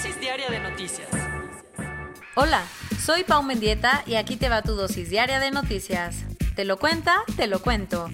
Dosis diaria de noticias. Hola, soy Pau Mendieta y aquí te va tu dosis diaria de noticias. ¿Te lo cuenta? Te lo cuento.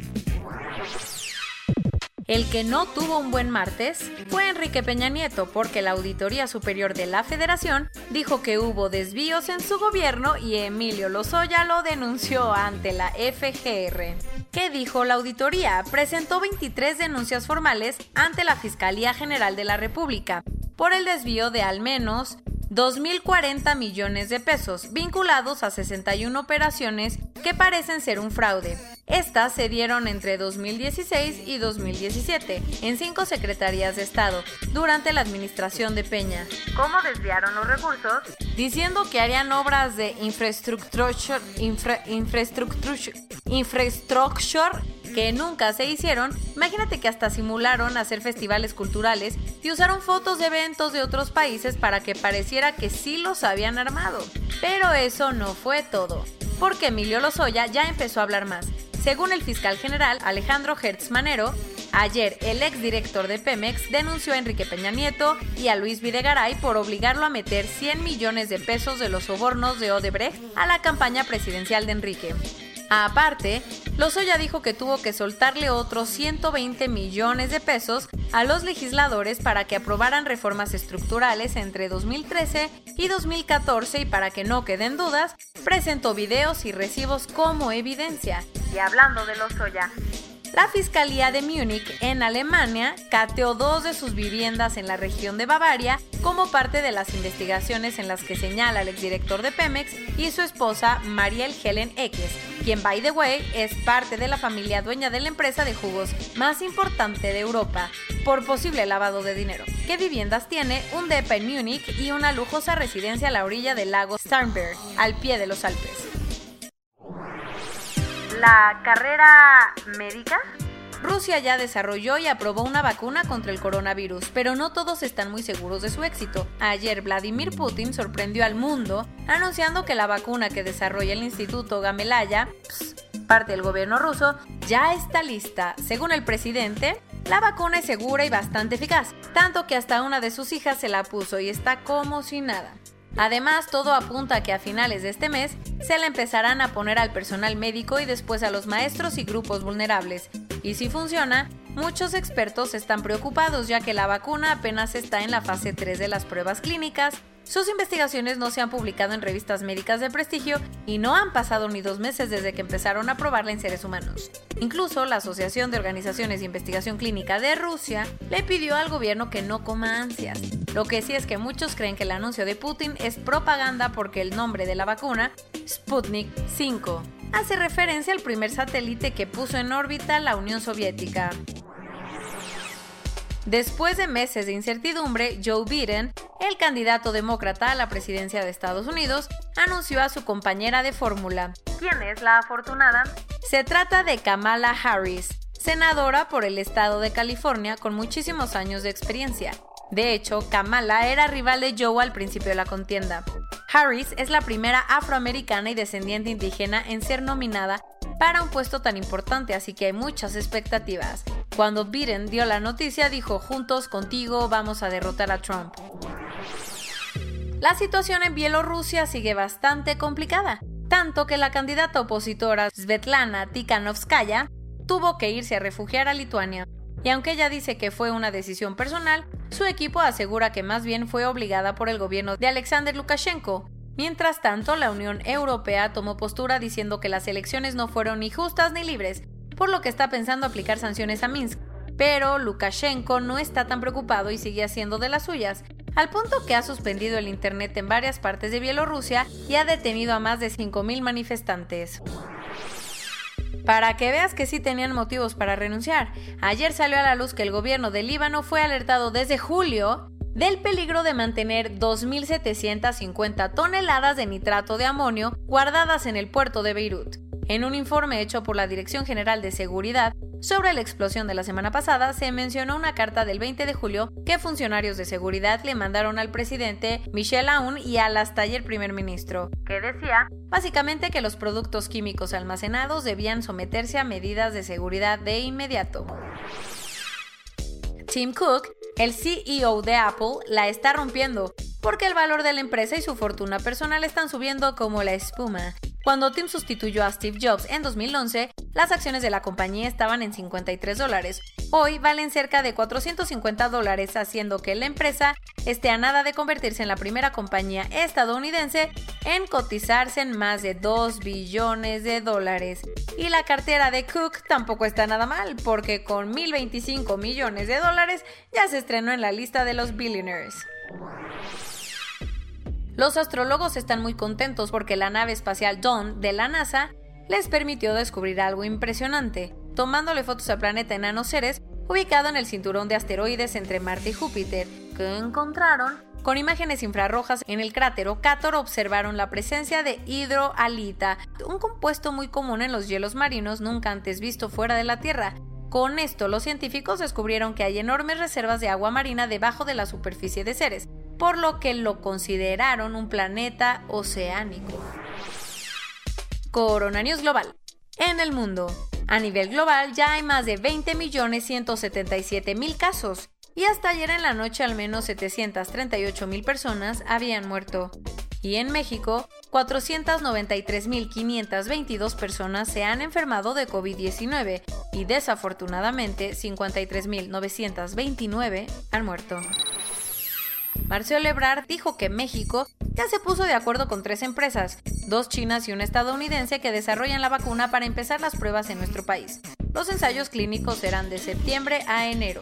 El que no tuvo un buen martes fue Enrique Peña Nieto porque la Auditoría Superior de la Federación dijo que hubo desvíos en su gobierno y Emilio Lozoya lo denunció ante la FGR. ¿Qué dijo la auditoría? Presentó 23 denuncias formales ante la Fiscalía General de la República por el desvío de al menos 2.040 millones de pesos vinculados a 61 operaciones que parecen ser un fraude. Estas se dieron entre 2016 y 2017 en cinco secretarías de Estado durante la administración de Peña. ¿Cómo desviaron los recursos? Diciendo que harían obras de infraestructura, infra, infraestructura, infrastructure que nunca se hicieron, imagínate que hasta simularon hacer festivales culturales y usaron fotos de eventos de otros países para que pareciera que sí los habían armado. Pero eso no fue todo, porque Emilio Lozoya ya empezó a hablar más. Según el fiscal general Alejandro Hertz Manero, Ayer, el exdirector de Pemex denunció a Enrique Peña Nieto y a Luis Videgaray por obligarlo a meter 100 millones de pesos de los sobornos de Odebrecht a la campaña presidencial de Enrique. Aparte, Lozoya dijo que tuvo que soltarle otros 120 millones de pesos a los legisladores para que aprobaran reformas estructurales entre 2013 y 2014 y para que no queden dudas, presentó videos y recibos como evidencia. Y hablando de Lozoya, la Fiscalía de Múnich en Alemania cateó dos de sus viviendas en la región de Bavaria como parte de las investigaciones en las que señala el exdirector de Pemex y su esposa Mariel Helen Eckes, quien by the way es parte de la familia dueña de la empresa de jugos más importante de Europa, por posible lavado de dinero. ¿Qué viviendas tiene? Un depa en Múnich y una lujosa residencia a la orilla del lago Starnberg, al pie de los Alpes la carrera médica? Rusia ya desarrolló y aprobó una vacuna contra el coronavirus, pero no todos están muy seguros de su éxito. Ayer Vladimir Putin sorprendió al mundo anunciando que la vacuna que desarrolla el Instituto Gamelaya, parte del gobierno ruso, ya está lista. Según el presidente, la vacuna es segura y bastante eficaz, tanto que hasta una de sus hijas se la puso y está como si nada. Además, todo apunta a que a finales de este mes se la empezarán a poner al personal médico y después a los maestros y grupos vulnerables. Y si funciona, muchos expertos están preocupados ya que la vacuna apenas está en la fase 3 de las pruebas clínicas sus investigaciones no se han publicado en revistas médicas de prestigio y no han pasado ni dos meses desde que empezaron a probarla en seres humanos. Incluso la Asociación de Organizaciones de Investigación Clínica de Rusia le pidió al gobierno que no coma ansias. Lo que sí es que muchos creen que el anuncio de Putin es propaganda porque el nombre de la vacuna, Sputnik 5, hace referencia al primer satélite que puso en órbita la Unión Soviética. Después de meses de incertidumbre, Joe Biden, el candidato demócrata a la presidencia de Estados Unidos, anunció a su compañera de fórmula. ¿Quién es la afortunada? Se trata de Kamala Harris, senadora por el estado de California con muchísimos años de experiencia. De hecho, Kamala era rival de Joe al principio de la contienda. Harris es la primera afroamericana y descendiente indígena en ser nominada para un puesto tan importante, así que hay muchas expectativas. Cuando Biden dio la noticia, dijo, juntos contigo vamos a derrotar a Trump. La situación en Bielorrusia sigue bastante complicada, tanto que la candidata opositora Svetlana Tikhanovskaya tuvo que irse a refugiar a Lituania. y aunque ella dice que fue una decisión personal, su equipo asegura que más bien fue obligada por el gobierno de Alexander Lukashenko. Mientras tanto, la Unión Europea tomó postura diciendo que las elecciones no fueron ni justas ni libres, por lo que está pensando aplicar sanciones a Minsk. Pero Lukashenko no está tan preocupado y sigue haciendo de las suyas, al punto que ha suspendido el Internet en varias partes de Bielorrusia y ha detenido a más de 5.000 manifestantes. Para que veas que sí tenían motivos para renunciar, ayer salió a la luz que el gobierno de Líbano fue alertado desde julio del peligro de mantener 2.750 toneladas de nitrato de amonio guardadas en el puerto de Beirut. En un informe hecho por la Dirección General de Seguridad sobre la explosión de la semana pasada, se mencionó una carta del 20 de julio que funcionarios de seguridad le mandaron al presidente Michel Aoun y al hasta ayer primer ministro, que decía básicamente que los productos químicos almacenados debían someterse a medidas de seguridad de inmediato. Tim Cook, el CEO de Apple, la está rompiendo porque el valor de la empresa y su fortuna personal están subiendo como la espuma. Cuando Tim sustituyó a Steve Jobs en 2011, las acciones de la compañía estaban en 53 dólares. Hoy valen cerca de 450 dólares, haciendo que la empresa esté a nada de convertirse en la primera compañía estadounidense en cotizarse en más de 2 billones de dólares. Y la cartera de Cook tampoco está nada mal, porque con 1.025 millones de dólares ya se estrenó en la lista de los billionaires. Los astrólogos están muy contentos porque la nave espacial Dawn de la NASA les permitió descubrir algo impresionante, tomándole fotos al planeta enano Ceres, ubicado en el cinturón de asteroides entre Marte y Júpiter, que encontraron con imágenes infrarrojas en el cráter Ocator observaron la presencia de hidroalita, un compuesto muy común en los hielos marinos nunca antes visto fuera de la Tierra. Con esto, los científicos descubrieron que hay enormes reservas de agua marina debajo de la superficie de Ceres, por lo que lo consideraron un planeta oceánico. Corona News Global. En el mundo, a nivel global ya hay más de 20.177.000 casos y hasta ayer en la noche al menos 738.000 personas habían muerto. Y en México, 493.522 personas se han enfermado de COVID-19 y desafortunadamente 53.929 han muerto. Marcelo Ebrard dijo que México ya se puso de acuerdo con tres empresas, dos chinas y una estadounidense que desarrollan la vacuna para empezar las pruebas en nuestro país. Los ensayos clínicos serán de septiembre a enero.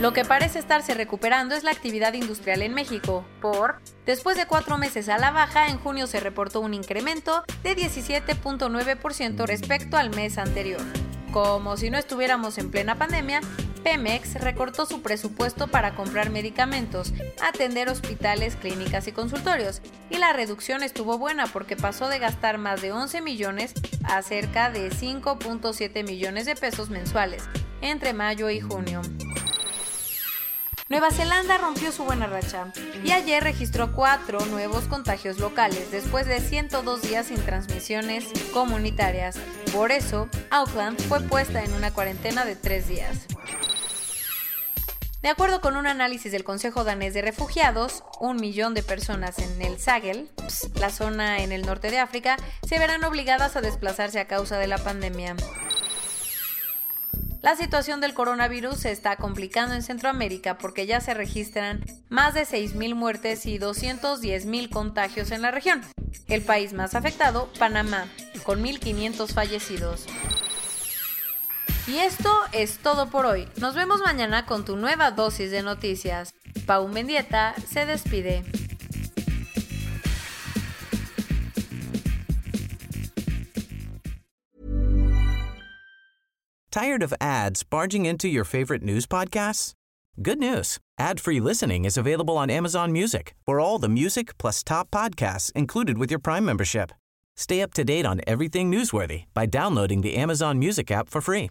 Lo que parece estarse recuperando es la actividad industrial en México, por, después de cuatro meses a la baja, en junio se reportó un incremento de 17.9% respecto al mes anterior. Como si no estuviéramos en plena pandemia, Pemex recortó su presupuesto para comprar medicamentos, atender hospitales, clínicas y consultorios, y la reducción estuvo buena porque pasó de gastar más de 11 millones a cerca de 5.7 millones de pesos mensuales entre mayo y junio. Nueva Zelanda rompió su buena racha y ayer registró cuatro nuevos contagios locales después de 102 días sin transmisiones comunitarias. Por eso, Auckland fue puesta en una cuarentena de tres días. De acuerdo con un análisis del Consejo Danés de Refugiados, un millón de personas en el Sahel, la zona en el norte de África, se verán obligadas a desplazarse a causa de la pandemia. La situación del coronavirus se está complicando en Centroamérica porque ya se registran más de 6.000 muertes y 210.000 contagios en la región. El país más afectado, Panamá, con 1.500 fallecidos. Y esto es todo por hoy. Nos vemos mañana con tu nueva dosis de noticias. Pau Mendieta se despide. Tired of ads barging into your favorite news podcasts? Good news. Ad-free listening is available on Amazon Music. For all the music plus top podcasts included with your Prime membership. Stay up to date on everything newsworthy by downloading the Amazon Music app for free